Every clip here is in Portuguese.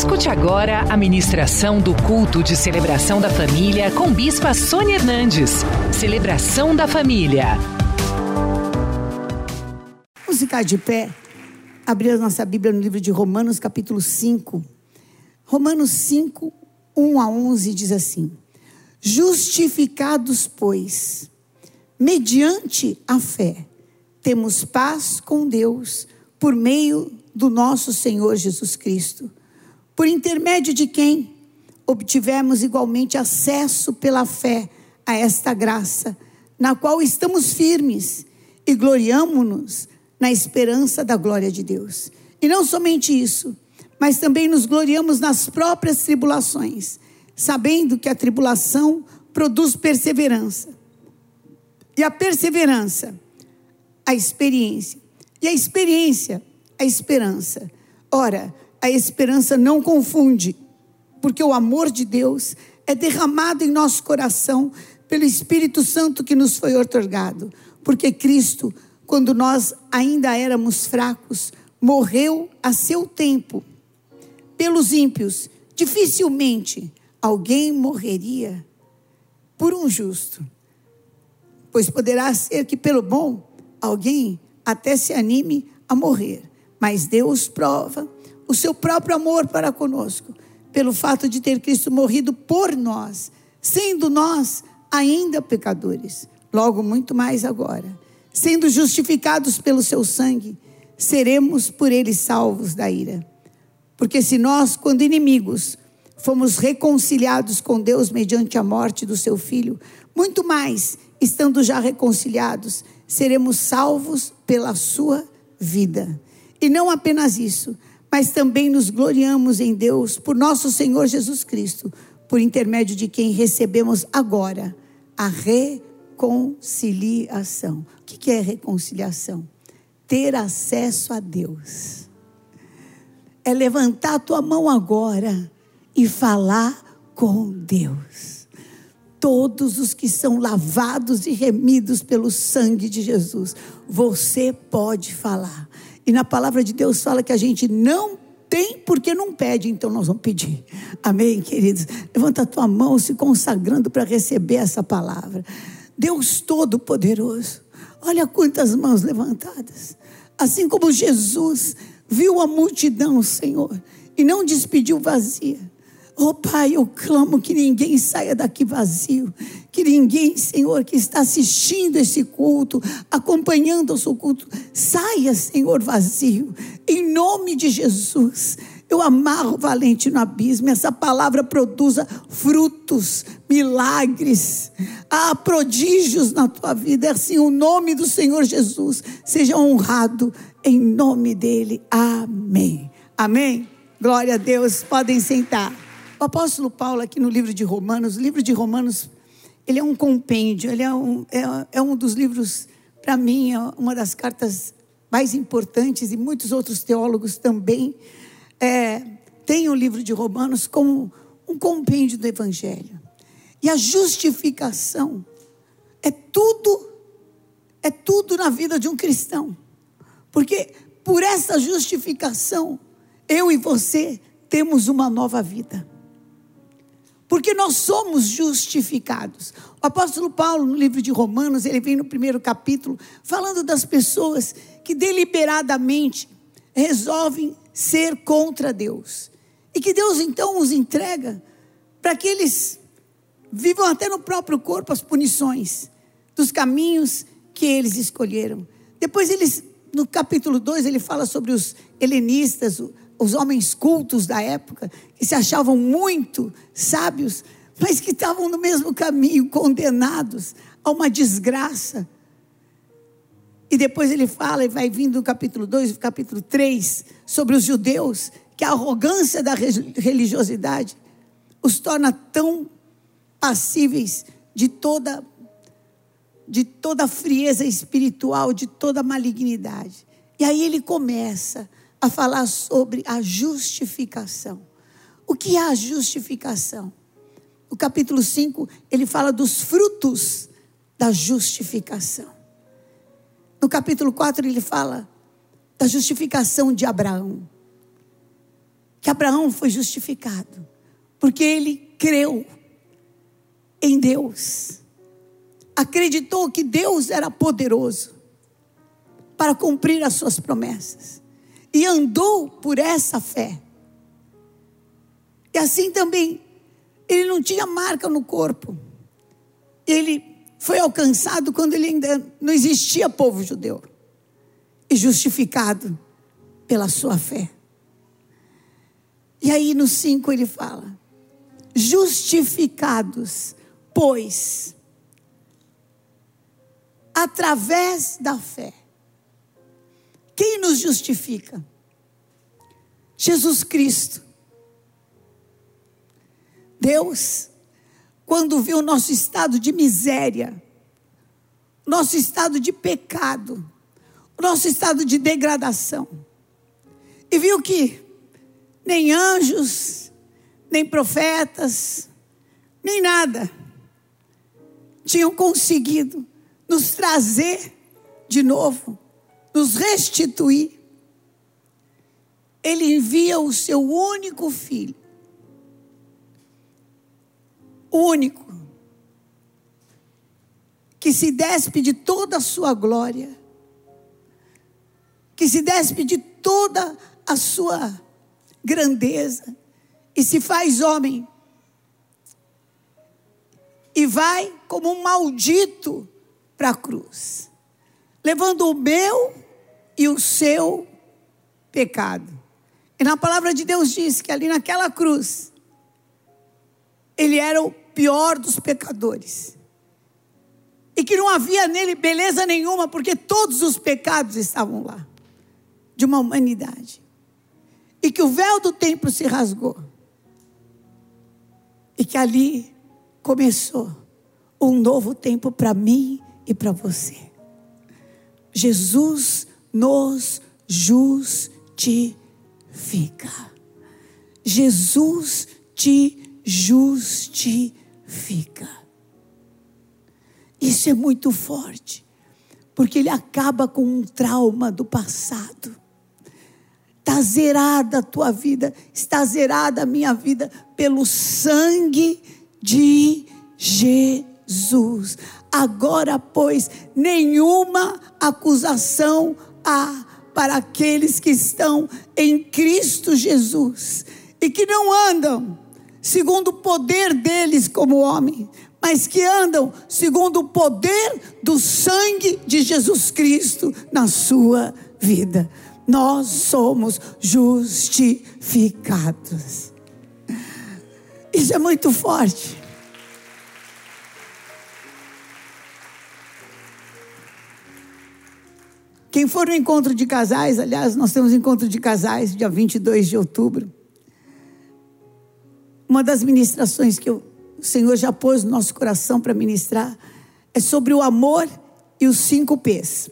Escute agora a ministração do culto de celebração da família com Bispa Sônia Hernandes. Celebração da família. Vamos ficar de pé, abrir a nossa Bíblia no livro de Romanos, capítulo 5. Romanos 5, 1 a 11 diz assim: Justificados, pois, mediante a fé, temos paz com Deus por meio do nosso Senhor Jesus Cristo por intermédio de quem obtivemos igualmente acesso pela fé a esta graça, na qual estamos firmes e gloriamo-nos na esperança da glória de Deus. E não somente isso, mas também nos gloriamos nas próprias tribulações, sabendo que a tribulação produz perseverança. E a perseverança, a experiência. E a experiência, a esperança. Ora, a esperança não confunde, porque o amor de Deus é derramado em nosso coração pelo Espírito Santo que nos foi otorgado. Porque Cristo, quando nós ainda éramos fracos, morreu a seu tempo. Pelos ímpios, dificilmente alguém morreria por um justo. Pois poderá ser que pelo bom alguém até se anime a morrer. Mas Deus prova o seu próprio amor para conosco, pelo fato de ter Cristo morrido por nós, sendo nós ainda pecadores, logo muito mais agora, sendo justificados pelo seu sangue, seremos por ele salvos da ira. Porque se nós, quando inimigos, fomos reconciliados com Deus mediante a morte do seu filho, muito mais, estando já reconciliados, seremos salvos pela sua vida. E não apenas isso, mas também nos gloriamos em Deus por nosso Senhor Jesus Cristo, por intermédio de quem recebemos agora a reconciliação. O que é reconciliação? Ter acesso a Deus. É levantar a tua mão agora e falar com Deus. Todos os que são lavados e remidos pelo sangue de Jesus, você pode falar. E na palavra de Deus fala que a gente não tem porque não pede, então nós vamos pedir. Amém, queridos? Levanta a tua mão se consagrando para receber essa palavra. Deus Todo-Poderoso, olha quantas mãos levantadas. Assim como Jesus viu a multidão, Senhor, e não despediu vazia. Oh Pai, eu clamo que ninguém saia daqui vazio, que ninguém, Senhor, que está assistindo esse culto, acompanhando o seu culto, saia, Senhor, vazio, em nome de Jesus. Eu amarro valente no abismo, essa palavra produza frutos, milagres, há prodígios na tua vida. É assim, o nome do Senhor Jesus seja honrado em nome dele. Amém. Amém. Glória a Deus. Podem sentar. O apóstolo Paulo, aqui no livro de Romanos, o livro de Romanos, ele é um compêndio, ele é um, é, é um dos livros, para mim, é uma das cartas mais importantes, e muitos outros teólogos também é, têm o livro de Romanos como um compêndio do Evangelho. E a justificação é tudo, é tudo na vida de um cristão. Porque por essa justificação, eu e você temos uma nova vida porque nós somos justificados. O apóstolo Paulo, no livro de Romanos, ele vem no primeiro capítulo, falando das pessoas que deliberadamente resolvem ser contra Deus. E que Deus então os entrega para que eles vivam até no próprio corpo as punições dos caminhos que eles escolheram. Depois eles, no capítulo 2, ele fala sobre os helenistas, os homens cultos da época, que se achavam muito sábios, mas que estavam no mesmo caminho, condenados a uma desgraça. E depois ele fala, e vai vindo no capítulo 2, capítulo 3, sobre os judeus, que a arrogância da religiosidade os torna tão passíveis de toda de toda frieza espiritual, de toda malignidade. E aí ele começa a falar sobre a justificação. O que é a justificação? O capítulo 5, ele fala dos frutos da justificação. No capítulo 4, ele fala da justificação de Abraão. que Abraão foi justificado, porque ele creu em Deus, acreditou que Deus era poderoso para cumprir as suas promessas e andou por essa fé. E assim também, ele não tinha marca no corpo. Ele foi alcançado quando ele ainda não existia povo judeu e justificado pela sua fé. E aí no 5 ele fala: justificados, pois, através da fé. Quem nos justifica? Jesus Cristo. Deus, quando viu o nosso estado de miséria, nosso estado de pecado, nosso estado de degradação, e viu que nem anjos, nem profetas, nem nada tinham conseguido nos trazer de novo, nos restituir. Ele envia o seu único filho, único, que se despe de toda a sua glória, que se despe de toda a sua grandeza e se faz homem. E vai como um maldito para a cruz, levando o meu e o seu pecado. E na palavra de Deus diz que ali naquela cruz, ele era o pior dos pecadores. E que não havia nele beleza nenhuma, porque todos os pecados estavam lá, de uma humanidade e que o véu do templo se rasgou. E que ali começou um novo tempo para mim e para você. Jesus nos justifica. Jesus te justifica. Isso é muito forte, porque ele acaba com um trauma do passado. Está zerada a tua vida, está zerada a minha vida pelo sangue de Jesus. Agora, pois, nenhuma acusação há para aqueles que estão em Cristo Jesus e que não andam segundo o poder deles como homem, mas que andam segundo o poder do sangue de Jesus Cristo na sua vida nós somos justificados. Isso é muito forte. Quem for no encontro de casais, aliás, nós temos encontro de casais dia 22 de outubro. Uma das ministrações que o Senhor já pôs no nosso coração para ministrar é sobre o amor e os cinco P's.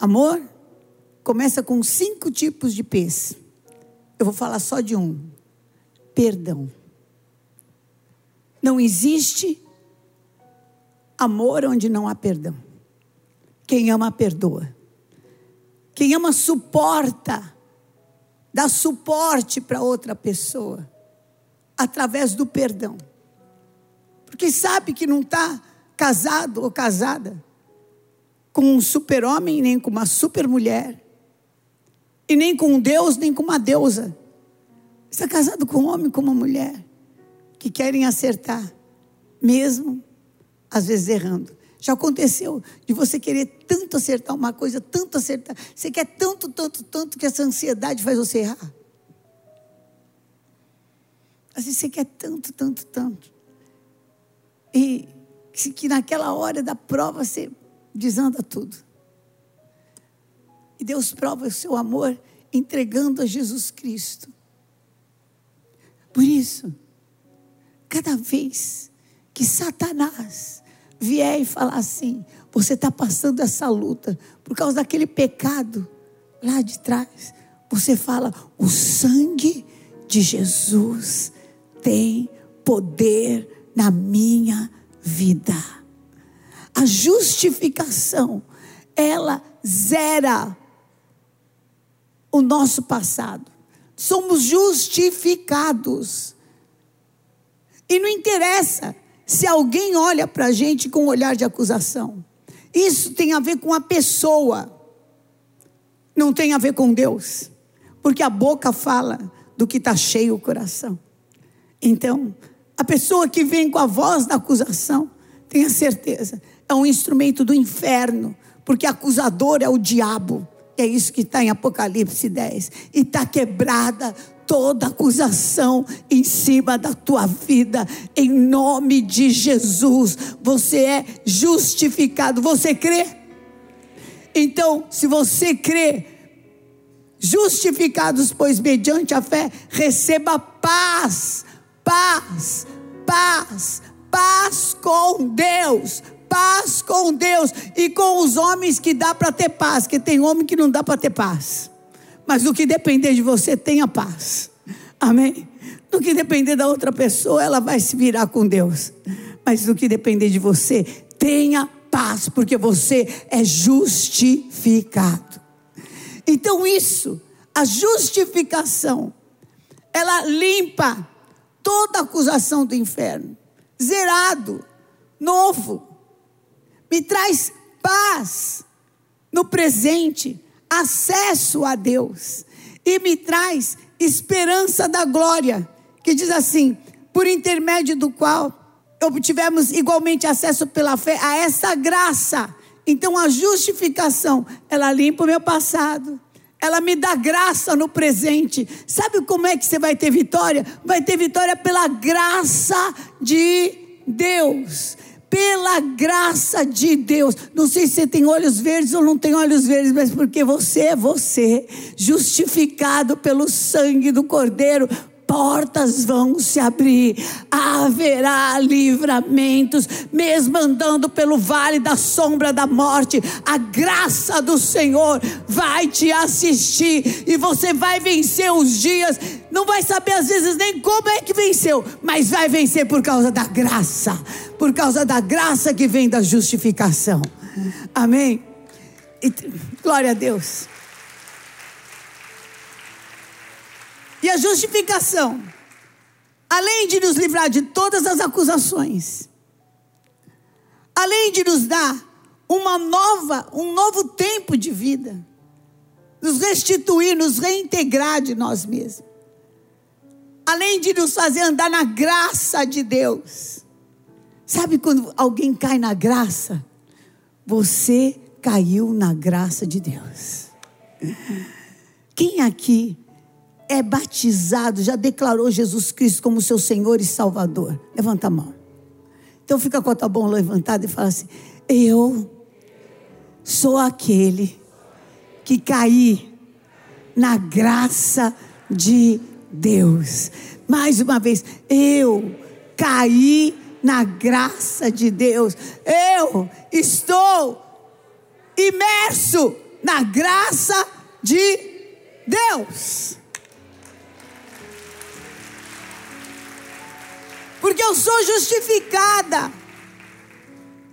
Amor, começa com cinco tipos de pés. Eu vou falar só de um: perdão. Não existe amor onde não há perdão. Quem ama, perdoa. Quem ama, suporta, dá suporte para outra pessoa, através do perdão. Porque sabe que não está casado ou casada com um super-homem, nem com uma super-mulher, e nem com um Deus, nem com uma deusa. Está casado com um homem, com uma mulher, que querem acertar, mesmo às vezes errando. Já aconteceu de você querer tanto acertar uma coisa, tanto acertar. Você quer tanto, tanto, tanto que essa ansiedade faz você errar. Vezes você quer tanto, tanto, tanto. E que naquela hora da prova você desanda tudo. E Deus prova o seu amor entregando a Jesus Cristo. Por isso, cada vez que Satanás vier e falar assim, você está passando essa luta por causa daquele pecado lá de trás, você fala: o sangue de Jesus tem poder na minha vida. A justificação, ela zera o nosso passado. somos justificados. E não interessa se alguém olha para a gente com um olhar de acusação. Isso tem a ver com a pessoa, não tem a ver com Deus, porque a boca fala do que está cheio o coração. Então, a pessoa que vem com a voz da acusação, tenha certeza, é um instrumento do inferno, porque acusador é o diabo. É isso que está em Apocalipse 10. E está quebrada toda acusação em cima da tua vida, em nome de Jesus. Você é justificado. Você crê? Então, se você crê, justificados, pois mediante a fé, receba paz, paz, paz, paz com Deus, paz com Deus e com os homens que dá para ter paz, que tem homem que não dá para ter paz. Mas no que depender de você, tenha paz. Amém? No que depender da outra pessoa, ela vai se virar com Deus. Mas no que depender de você, tenha paz, porque você é justificado. Então, isso, a justificação, ela limpa toda acusação do inferno. Zerado, novo. Me traz paz no presente acesso a Deus e me traz esperança da glória, que diz assim: por intermédio do qual obtivemos igualmente acesso pela fé a essa graça. Então a justificação, ela limpa o meu passado. Ela me dá graça no presente. Sabe como é que você vai ter vitória? Vai ter vitória pela graça de Deus pela graça de Deus. Não sei se você tem olhos verdes ou não tem olhos verdes, mas porque você é você, justificado pelo sangue do Cordeiro, portas vão se abrir, haverá livramentos, mesmo andando pelo vale da sombra da morte, a graça do Senhor vai te assistir e você vai vencer os dias. Não vai saber às vezes nem como é que venceu, mas vai vencer por causa da graça, por causa da graça que vem da justificação. Amém? E, glória a Deus. E a justificação, além de nos livrar de todas as acusações, além de nos dar uma nova, um novo tempo de vida, nos restituir, nos reintegrar de nós mesmos, além de nos fazer andar na graça de Deus. Sabe quando alguém cai na graça? Você caiu na graça de Deus. Quem aqui é batizado, já declarou Jesus Cristo como seu Senhor e Salvador? Levanta a mão. Então fica com a tua mão levantada e fala assim: Eu sou aquele que caí na graça de Deus. Mais uma vez, eu caí na graça de Deus. Eu estou imerso na graça de Deus. Porque eu sou justificada,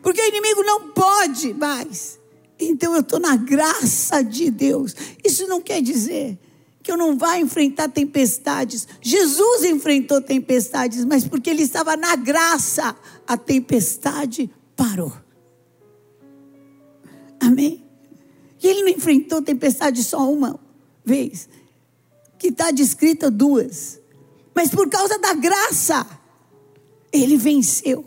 porque o inimigo não pode mais. Então eu estou na graça de Deus. Isso não quer dizer que eu não vá enfrentar tempestades. Jesus enfrentou tempestades, mas porque ele estava na graça, a tempestade parou. Amém? E ele não enfrentou tempestade só uma vez, que está descrita duas, mas por causa da graça. Ele venceu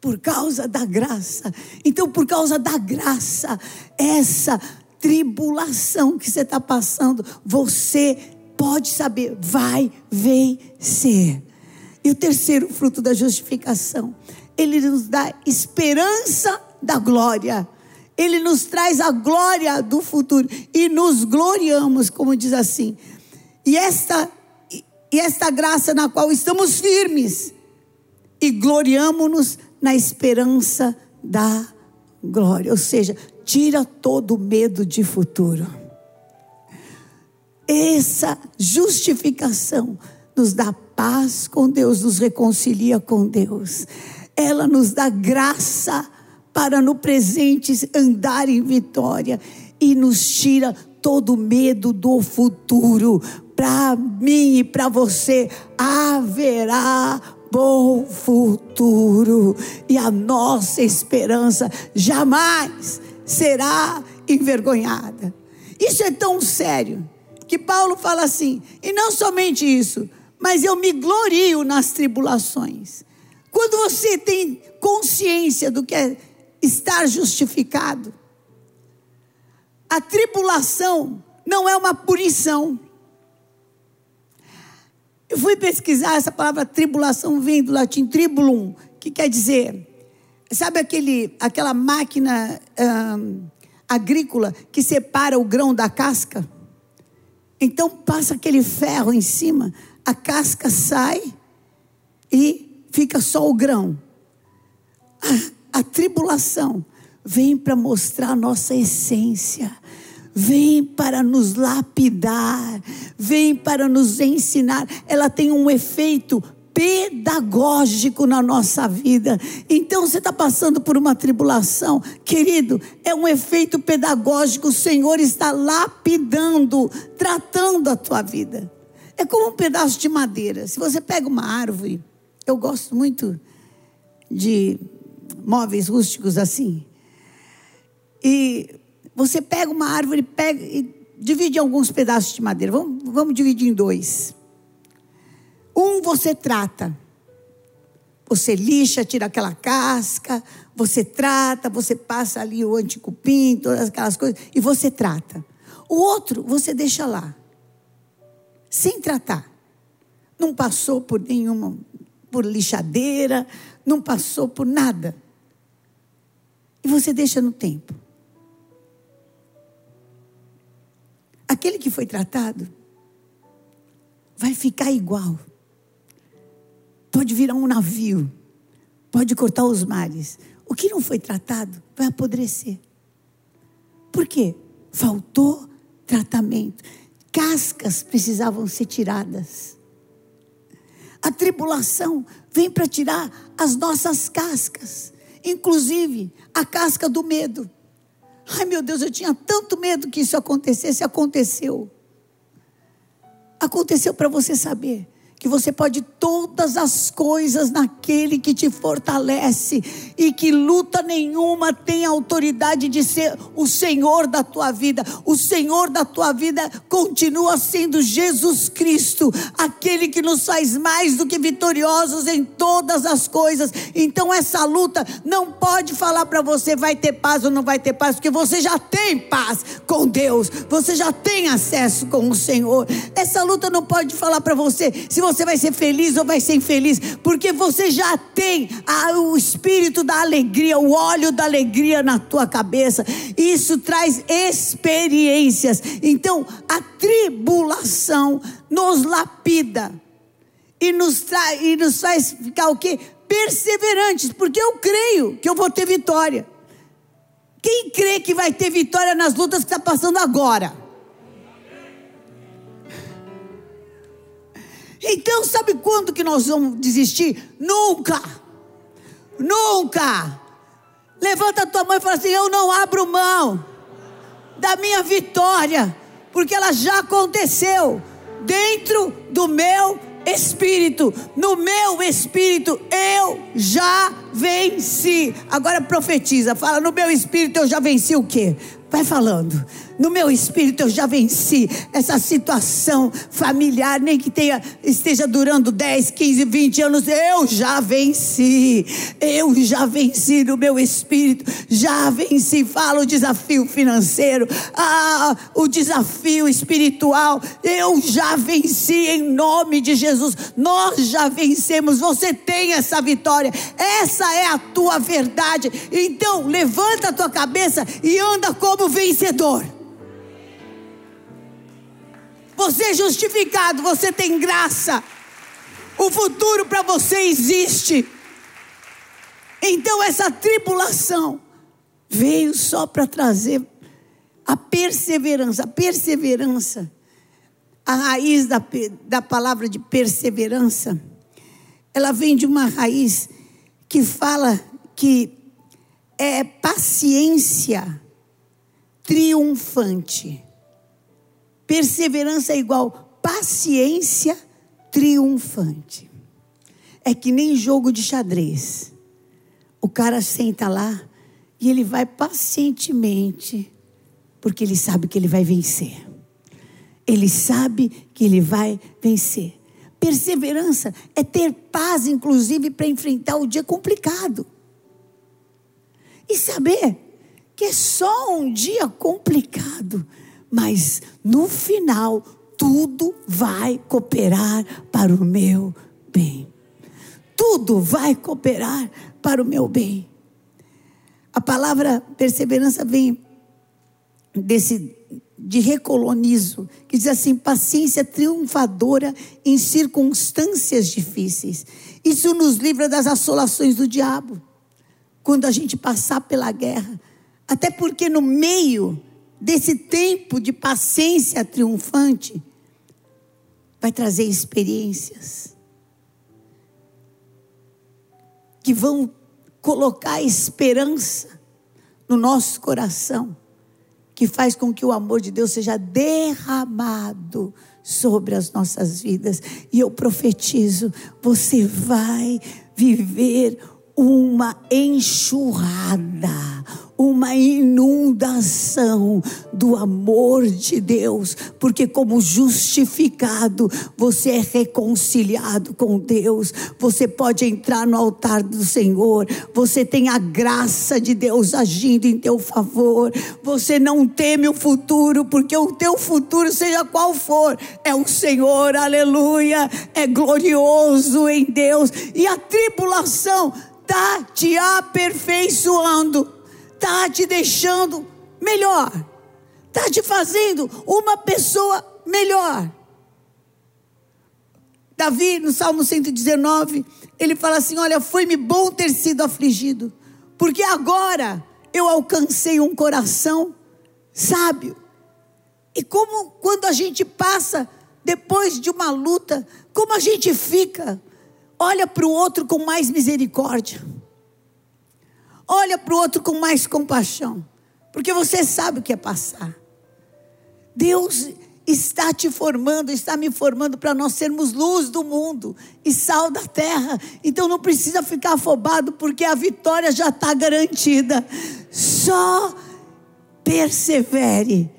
por causa da graça. Então, por causa da graça, essa tribulação que você está passando, você pode saber, vai vencer. E o terceiro fruto da justificação, ele nos dá esperança da glória. Ele nos traz a glória do futuro e nos gloriamos, como diz assim. E esta e esta graça na qual estamos firmes e gloriamo-nos na esperança da glória. Ou seja, tira todo o medo de futuro. Essa justificação nos dá paz com Deus, nos reconcilia com Deus. Ela nos dá graça para no presente andar em vitória e nos tira todo o medo do futuro, para mim e para você haverá bom futuro e a nossa esperança jamais será envergonhada. Isso é tão sério que Paulo fala assim, e não somente isso, mas eu me glorio nas tribulações. Quando você tem consciência do que é estar justificado, a tribulação não é uma punição. Eu fui pesquisar essa palavra tribulação vem do latim tribulum, que quer dizer, sabe aquele, aquela máquina hum, agrícola que separa o grão da casca? Então passa aquele ferro em cima, a casca sai e fica só o grão. A, a tribulação vem para mostrar a nossa essência, vem para nos lapidar, vem para nos ensinar. Ela tem um efeito pedagógico na nossa vida. Então você está passando por uma tribulação, querido, é um efeito pedagógico. O Senhor está lapidando, tratando a tua vida. É como um pedaço de madeira. Se você pega uma árvore, eu gosto muito de móveis rústicos assim. E você pega uma árvore, pega e divide em alguns pedaços de madeira. Vamos, vamos dividir em dois. Um você trata. Você lixa, tira aquela casca, você trata, você passa ali o anticupim, todas aquelas coisas, e você trata. O outro você deixa lá, sem tratar. Não passou por nenhuma, por lixadeira, não passou por nada. E você deixa no tempo. Aquele que foi tratado vai ficar igual pode virar um navio, pode cortar os mares. O que não foi tratado vai apodrecer. Por quê? Faltou tratamento. Cascas precisavam ser tiradas. A tribulação vem para tirar as nossas cascas, inclusive a casca do medo. Ai meu Deus, eu tinha tanto medo que isso acontecesse, aconteceu. Aconteceu para você saber que você pode todas as coisas naquele que te fortalece e que luta nenhuma tem autoridade de ser o Senhor da tua vida. O Senhor da tua vida continua sendo Jesus Cristo, aquele que nos faz mais do que vitoriosos em todas as coisas. Então essa luta não pode falar para você vai ter paz ou não vai ter paz, porque você já tem paz com Deus. Você já tem acesso com o Senhor. Essa luta não pode falar para você se você vai ser feliz ou vai ser infeliz, porque você já tem a, o espírito da alegria, o óleo da alegria na tua cabeça. Isso traz experiências. Então, a tribulação nos lapida e nos, e nos faz ficar o quê? Perseverantes, porque eu creio que eu vou ter vitória. Quem crê que vai ter vitória nas lutas que está passando agora? Então, sabe quando que nós vamos desistir? Nunca. Nunca. Levanta a tua mão e fala assim: Eu não abro mão da minha vitória, porque ela já aconteceu dentro do meu espírito. No meu espírito eu já venci. Agora profetiza, fala: No meu espírito eu já venci o quê? Vai falando. No meu espírito eu já venci essa situação familiar, nem que tenha, esteja durando 10, 15, 20 anos, eu já venci. Eu já venci no meu espírito, já venci. Fala o desafio financeiro, ah, o desafio espiritual, eu já venci em nome de Jesus. Nós já vencemos. Você tem essa vitória. Essa é a tua verdade. Então, levanta a tua cabeça e anda como vencedor. Você é justificado, você tem graça. O futuro para você existe. Então essa tribulação veio só para trazer a perseverança. A perseverança, a raiz da, da palavra de perseverança, ela vem de uma raiz que fala que é paciência triunfante. Perseverança é igual paciência triunfante. É que nem jogo de xadrez. O cara senta lá e ele vai pacientemente, porque ele sabe que ele vai vencer. Ele sabe que ele vai vencer. Perseverança é ter paz, inclusive, para enfrentar o dia complicado. E saber que é só um dia complicado, mas no final tudo vai cooperar para o meu bem. Tudo vai cooperar para o meu bem. A palavra perseverança vem desse de recolonizo, que diz assim: paciência triunfadora em circunstâncias difíceis. Isso nos livra das assolações do diabo. Quando a gente passar pela guerra, até porque no meio desse tempo de paciência triunfante, vai trazer experiências que vão colocar esperança no nosso coração, que faz com que o amor de Deus seja derramado sobre as nossas vidas. E eu profetizo: você vai viver uma enxurrada uma inundação do amor de Deus, porque, como justificado, você é reconciliado com Deus, você pode entrar no altar do Senhor, você tem a graça de Deus agindo em teu favor, você não teme o futuro, porque o teu futuro, seja qual for, é o Senhor, aleluia, é glorioso em Deus, e a tribulação está te aperfeiçoando está te deixando melhor, está te fazendo uma pessoa melhor. Davi, no Salmo 119, ele fala assim: Olha, foi-me bom ter sido afligido, porque agora eu alcancei um coração sábio. E como quando a gente passa depois de uma luta, como a gente fica, olha para o outro com mais misericórdia olha para o outro com mais compaixão, porque você sabe o que é passar. Deus está te formando, está me formando para nós sermos luz do mundo e sal da terra. Então não precisa ficar afobado, porque a vitória já está garantida. Só persevere,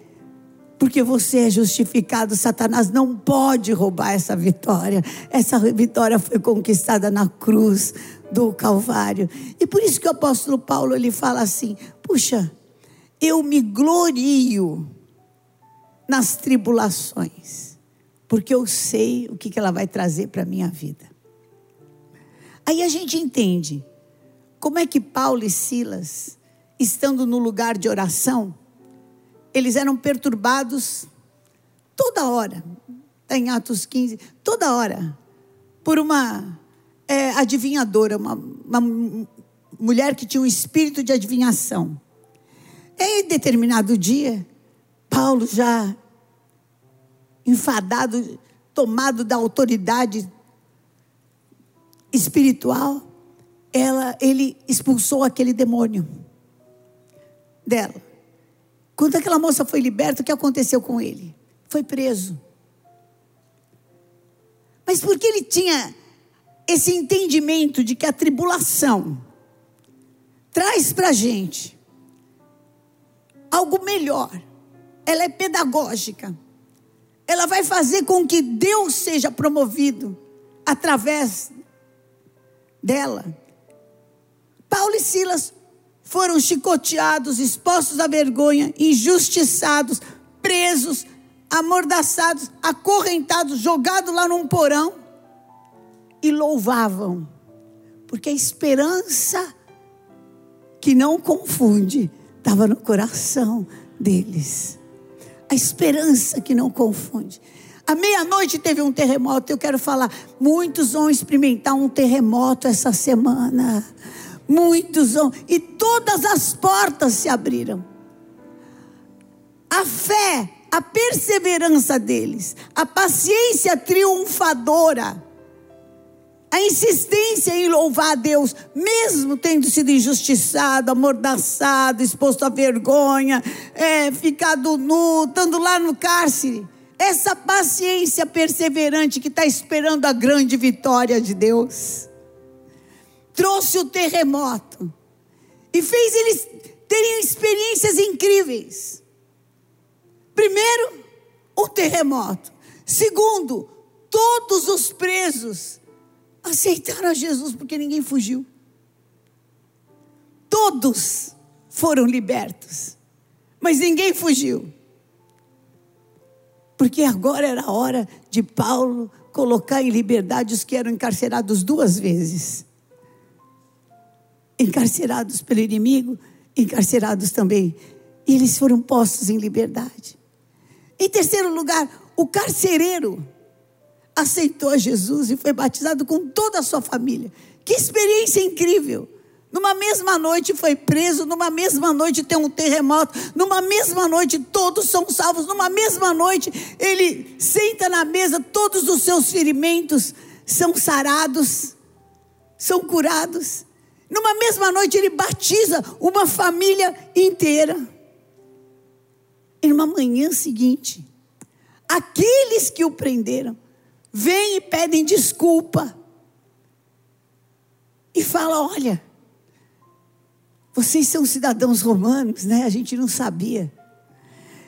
porque você é justificado. Satanás não pode roubar essa vitória. Essa vitória foi conquistada na cruz do Calvário. E por isso que o apóstolo Paulo ele fala assim: puxa, eu me glorio nas tribulações, porque eu sei o que, ela vai trazer para a minha vida. Aí a gente entende como é que Paulo e Silas, estando no lugar de oração, eles eram perturbados toda hora, está em Atos 15, toda hora, por uma é, adivinhadora, uma, uma mulher que tinha um espírito de adivinhação. Em determinado dia, Paulo já enfadado, tomado da autoridade espiritual, ela, ele expulsou aquele demônio dela. Quando aquela moça foi liberta, o que aconteceu com ele? Foi preso. Mas porque ele tinha esse entendimento de que a tribulação traz para a gente algo melhor, ela é pedagógica, ela vai fazer com que Deus seja promovido através dela. Paulo e Silas foram chicoteados, expostos à vergonha, injustiçados, presos, amordaçados, acorrentados, jogados lá num porão e louvavam, porque a esperança que não confunde estava no coração deles. A esperança que não confunde. À meia-noite teve um terremoto. Eu quero falar, muitos vão experimentar um terremoto essa semana. Muitos vão, e todas as portas se abriram. A fé, a perseverança deles, a paciência triunfadora a insistência em louvar a Deus, mesmo tendo sido injustiçado, amordaçado, exposto à vergonha, é, ficado nu, estando lá no cárcere, essa paciência perseverante que está esperando a grande vitória de Deus, trouxe o terremoto e fez eles terem experiências incríveis. Primeiro, o terremoto. Segundo, todos os presos aceitaram a Jesus porque ninguém fugiu. Todos foram libertos, mas ninguém fugiu. Porque agora era a hora de Paulo colocar em liberdade os que eram encarcerados duas vezes encarcerados pelo inimigo, encarcerados também. E eles foram postos em liberdade. Em terceiro lugar, o carcereiro aceitou Jesus e foi batizado com toda a sua família. Que experiência incrível! Numa mesma noite foi preso, numa mesma noite tem um terremoto, numa mesma noite todos são salvos, numa mesma noite ele senta na mesa, todos os seus ferimentos são sarados, são curados. Numa mesma noite ele batiza uma família inteira. E numa manhã seguinte, aqueles que o prenderam vêm e pedem desculpa. E fala: olha, vocês são cidadãos romanos, né? A gente não sabia.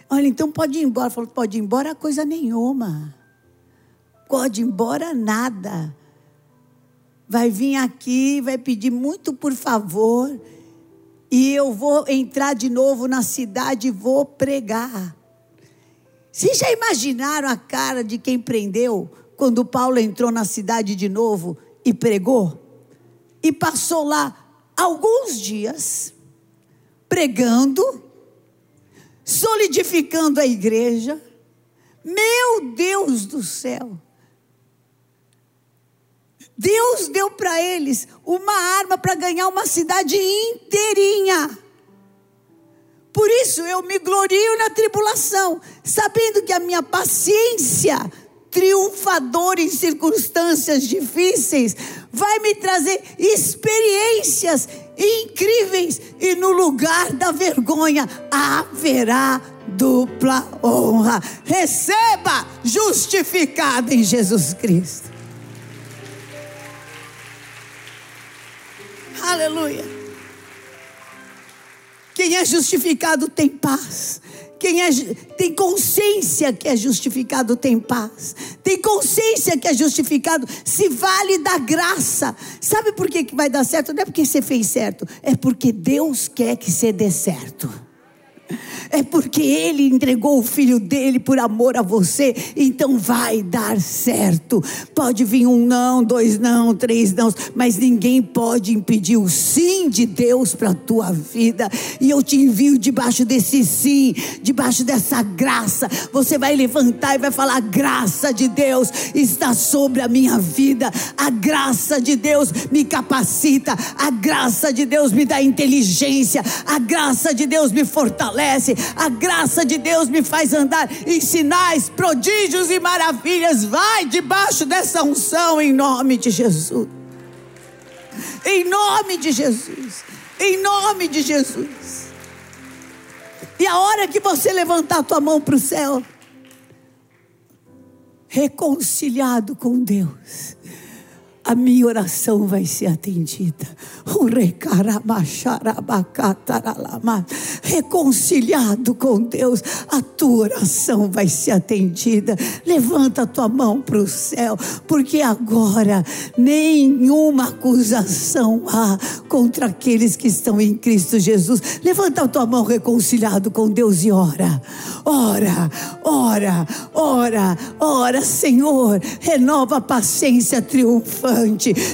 Olha, então pode ir embora. Falou, pode ir embora coisa nenhuma. Pode ir embora nada. Vai vir aqui, vai pedir muito por favor. E eu vou entrar de novo na cidade e vou pregar. Vocês já imaginaram a cara de quem prendeu quando Paulo entrou na cidade de novo e pregou? E passou lá alguns dias pregando, solidificando a igreja. Meu Deus do céu! Deus deu para eles uma arma para ganhar uma cidade inteirinha. Por isso eu me glorio na tribulação, sabendo que a minha paciência triunfador em circunstâncias difíceis, vai me trazer experiências incríveis e no lugar da vergonha haverá dupla honra. Receba justificado em Jesus Cristo. Aleluia. Quem é justificado tem paz. Quem é, tem consciência que é justificado tem paz. Tem consciência que é justificado se vale da graça. Sabe por que, que vai dar certo? Não é porque você fez certo, é porque Deus quer que você dê certo é porque Ele entregou o filho dele por amor a você, então vai dar certo. Pode vir um não, dois não, três não, mas ninguém pode impedir o sim de Deus para a tua vida. E eu te envio debaixo desse sim, debaixo dessa graça. Você vai levantar e vai falar: a graça de Deus está sobre a minha vida, a graça de Deus me capacita, a graça de Deus me dá inteligência, a graça de Deus me fortalece, a graça de Deus me faz andar em sinais, prodígios e maravilhas. Vai debaixo dessa unção em nome de Jesus. Em nome de Jesus. Em nome de Jesus. E a hora que você levantar a tua mão para o céu, reconciliado com Deus a minha oração vai ser atendida. Reconciliado com Deus, a tua oração vai ser atendida. Levanta a tua mão para o céu, porque agora nenhuma acusação há contra aqueles que estão em Cristo Jesus. Levanta a tua mão reconciliado com Deus e ora. Ora, ora, ora, ora, Senhor, renova a paciência triunfante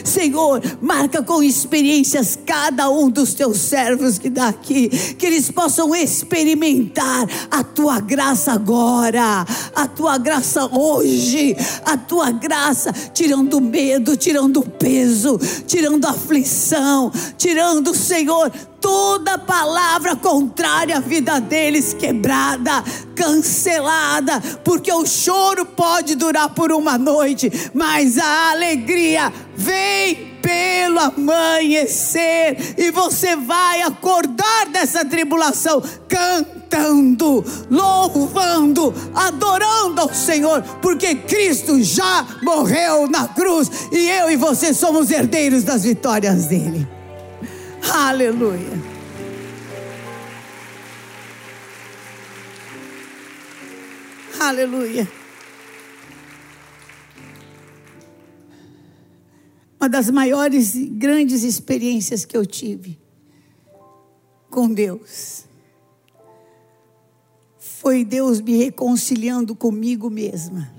Senhor, marca com experiências cada um dos teus servos que dá aqui, que eles possam experimentar a tua graça agora, a tua graça hoje, a tua graça tirando medo, tirando peso, tirando aflição, tirando, Senhor, toda palavra contrária à vida deles quebrada, cancelada, porque o choro pode durar por uma noite, mas a alegria vem pelo amanhecer e você vai acordar dessa tribulação cantando louvando, adorando ao Senhor, porque Cristo já morreu na cruz e eu e você somos herdeiros das vitórias dele. Aleluia. Aleluia. Uma das maiores e grandes experiências que eu tive com Deus foi Deus me reconciliando comigo mesma.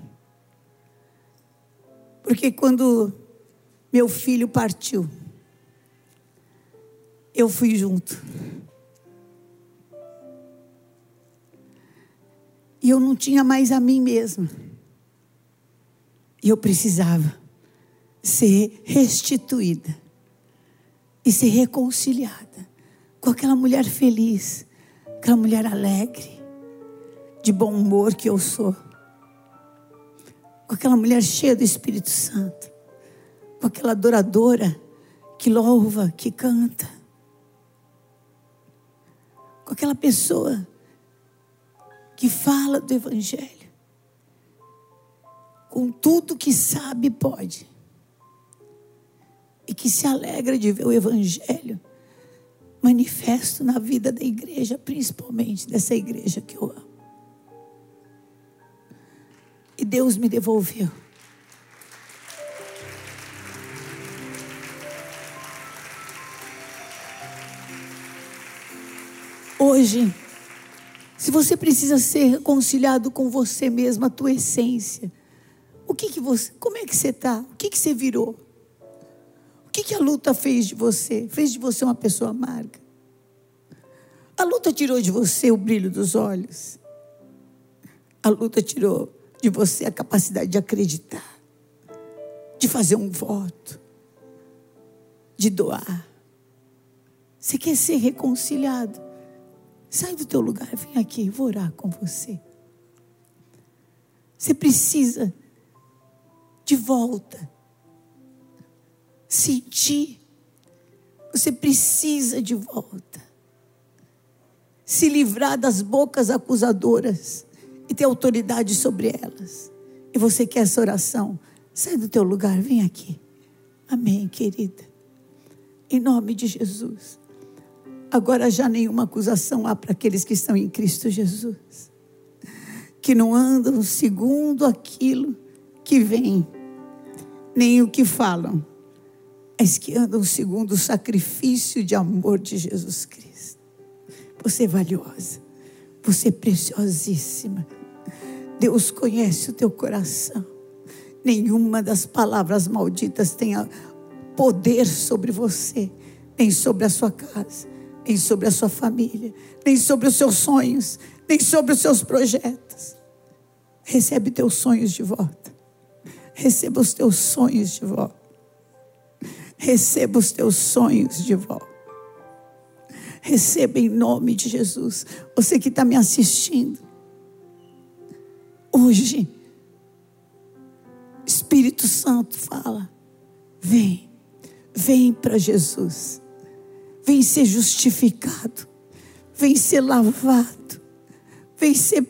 Porque quando meu filho partiu, eu fui junto. E eu não tinha mais a mim mesma. E eu precisava ser restituída e ser reconciliada com aquela mulher feliz, aquela mulher alegre, de bom humor que eu sou, com aquela mulher cheia do Espírito Santo, com aquela adoradora que louva, que canta, com aquela pessoa que fala do Evangelho, com tudo que sabe pode e que se alegra de ver o Evangelho manifesto na vida da igreja, principalmente dessa igreja que eu amo. E Deus me devolveu. Hoje, se você precisa ser reconciliado com você mesmo, a tua essência, o que que você, como é que você está? O que que você virou? que, que a luta fez de você? Fez de você uma pessoa amarga. A luta tirou de você o brilho dos olhos. A luta tirou de você a capacidade de acreditar, de fazer um voto, de doar. Você quer ser reconciliado? Sai do teu lugar, vem aqui, vou orar com você. Você precisa de volta sentir. Você precisa de volta. Se livrar das bocas acusadoras e ter autoridade sobre elas. E você quer essa oração? Sai do teu lugar, vem aqui. Amém, querida. Em nome de Jesus. Agora já nenhuma acusação há para aqueles que estão em Cristo Jesus. Que não andam segundo aquilo que vem, nem o que falam as que andam segundo o sacrifício de amor de Jesus Cristo. Você é valiosa, você é preciosíssima. Deus conhece o teu coração. Nenhuma das palavras malditas tenha poder sobre você, nem sobre a sua casa, nem sobre a sua família, nem sobre os seus sonhos, nem sobre os seus projetos. Recebe teus sonhos de volta. Receba os teus sonhos de volta. Receba os teus sonhos de volta. Receba em nome de Jesus. Você que está me assistindo. Hoje, Espírito Santo fala: vem, vem para Jesus. Vem ser justificado. Vem ser lavado. Vem ser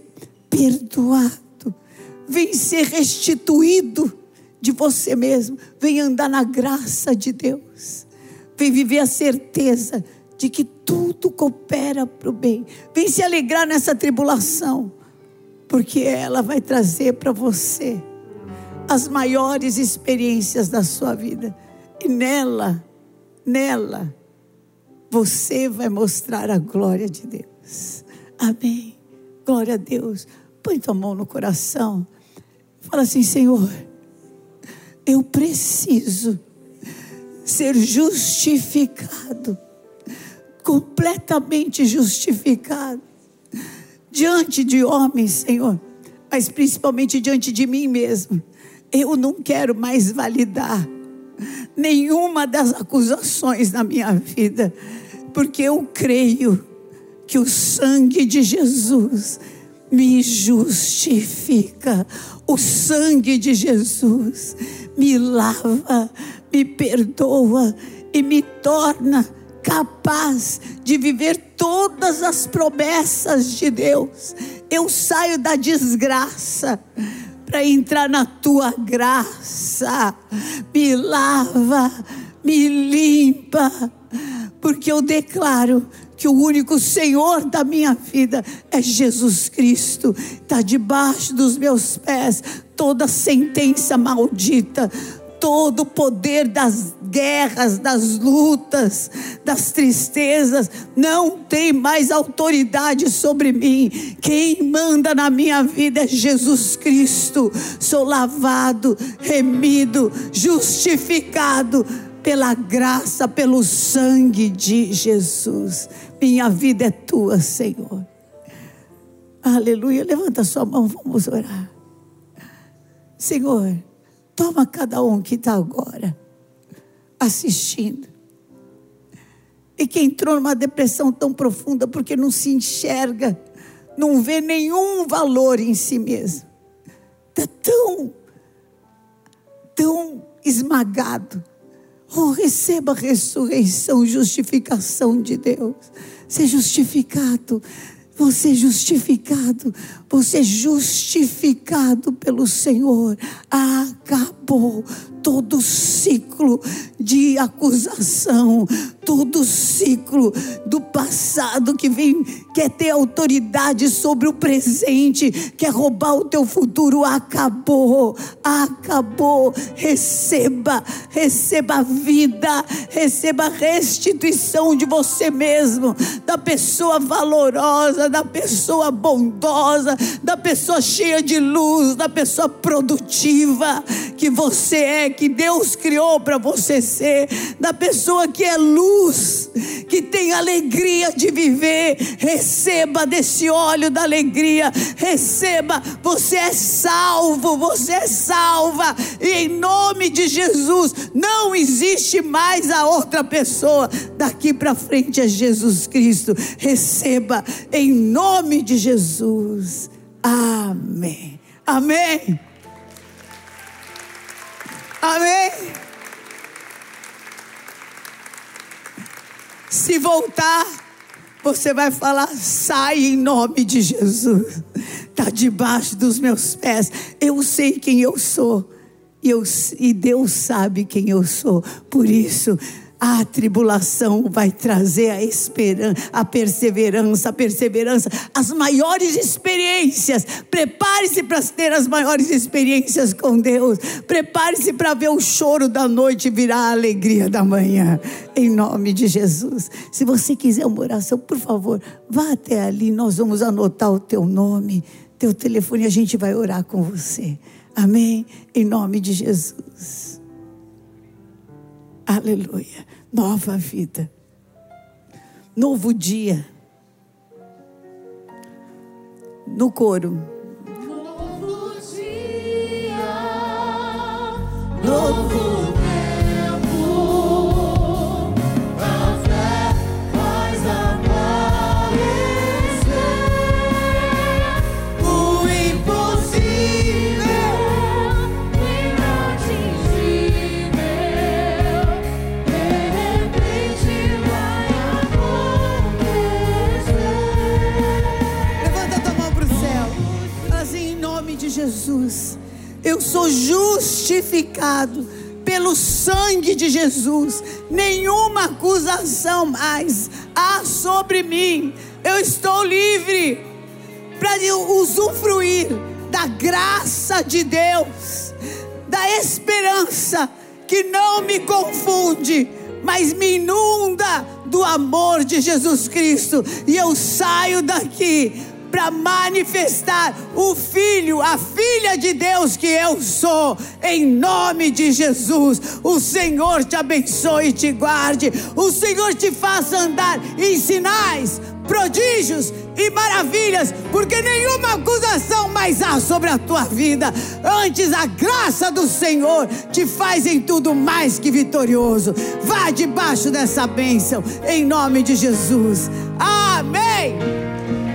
perdoado. Vem ser restituído de você mesmo. Vem andar na graça de Deus. Vem viver a certeza de que tudo coopera para o bem. Vem se alegrar nessa tribulação, porque ela vai trazer para você as maiores experiências da sua vida. E nela, nela, você vai mostrar a glória de Deus. Amém. Glória a Deus. Põe tua mão no coração. Fala assim, Senhor eu preciso ser justificado, completamente justificado, diante de homens, Senhor, mas principalmente diante de mim mesmo. Eu não quero mais validar nenhuma das acusações na minha vida, porque eu creio que o sangue de Jesus me justifica. O sangue de Jesus me lava, me perdoa e me torna capaz de viver todas as promessas de Deus. Eu saio da desgraça para entrar na tua graça. Me lava, me limpa, porque eu declaro que o único Senhor da minha vida é Jesus Cristo. Está debaixo dos meus pés toda sentença maldita, todo o poder das guerras, das lutas, das tristezas, não tem mais autoridade sobre mim. Quem manda na minha vida é Jesus Cristo. Sou lavado, remido, justificado pela graça, pelo sangue de Jesus. Minha vida é tua, Senhor. Aleluia. Levanta sua mão, vamos orar. Senhor, toma cada um que está agora assistindo. E que entrou numa depressão tão profunda porque não se enxerga, não vê nenhum valor em si mesmo. Está tão, tão esmagado. Oh, receba a ressurreição, justificação de Deus. Ser justificado você justificado, você é justificado pelo Senhor. Acabou todo ciclo de acusação, todo ciclo do passado que vem quer ter autoridade sobre o presente, quer roubar o teu futuro, acabou, acabou. Receba, receba a vida, receba a restituição de você mesmo, da pessoa valorosa, da pessoa bondosa, da pessoa cheia de luz, da pessoa produtiva que você é que Deus criou para você ser, da pessoa que é luz, que tem alegria de viver. Receba desse óleo da alegria, receba. Você é salvo, você é salva, e em nome de Jesus, não existe mais a outra pessoa. Daqui para frente é Jesus Cristo. Receba em nome de Jesus. Amém. Amém. Amém? Se voltar, você vai falar: sai em nome de Jesus. Está debaixo dos meus pés. Eu sei quem eu sou. E, eu, e Deus sabe quem eu sou. Por isso, a tribulação vai trazer a esperança, a perseverança, a perseverança, as maiores experiências. Prepare-se para ter as maiores experiências com Deus. Prepare-se para ver o choro da noite virar a alegria da manhã. Em nome de Jesus. Se você quiser uma oração, por favor, vá até ali. Nós vamos anotar o teu nome, teu telefone a gente vai orar com você. Amém? Em nome de Jesus. Aleluia. Nova vida. Novo dia. No coro. Novo dia. Novo Jesus. Eu sou justificado pelo sangue de Jesus. Nenhuma acusação mais há sobre mim. Eu estou livre para usufruir da graça de Deus, da esperança que não me confunde, mas me inunda do amor de Jesus Cristo. E eu saio daqui para manifestar o filho, a filha de Deus que eu sou, em nome de Jesus. O Senhor te abençoe e te guarde, o Senhor te faça andar em sinais, prodígios e maravilhas, porque nenhuma acusação mais há sobre a tua vida. Antes, a graça do Senhor te faz em tudo mais que vitorioso. Vá debaixo dessa bênção, em nome de Jesus. Amém.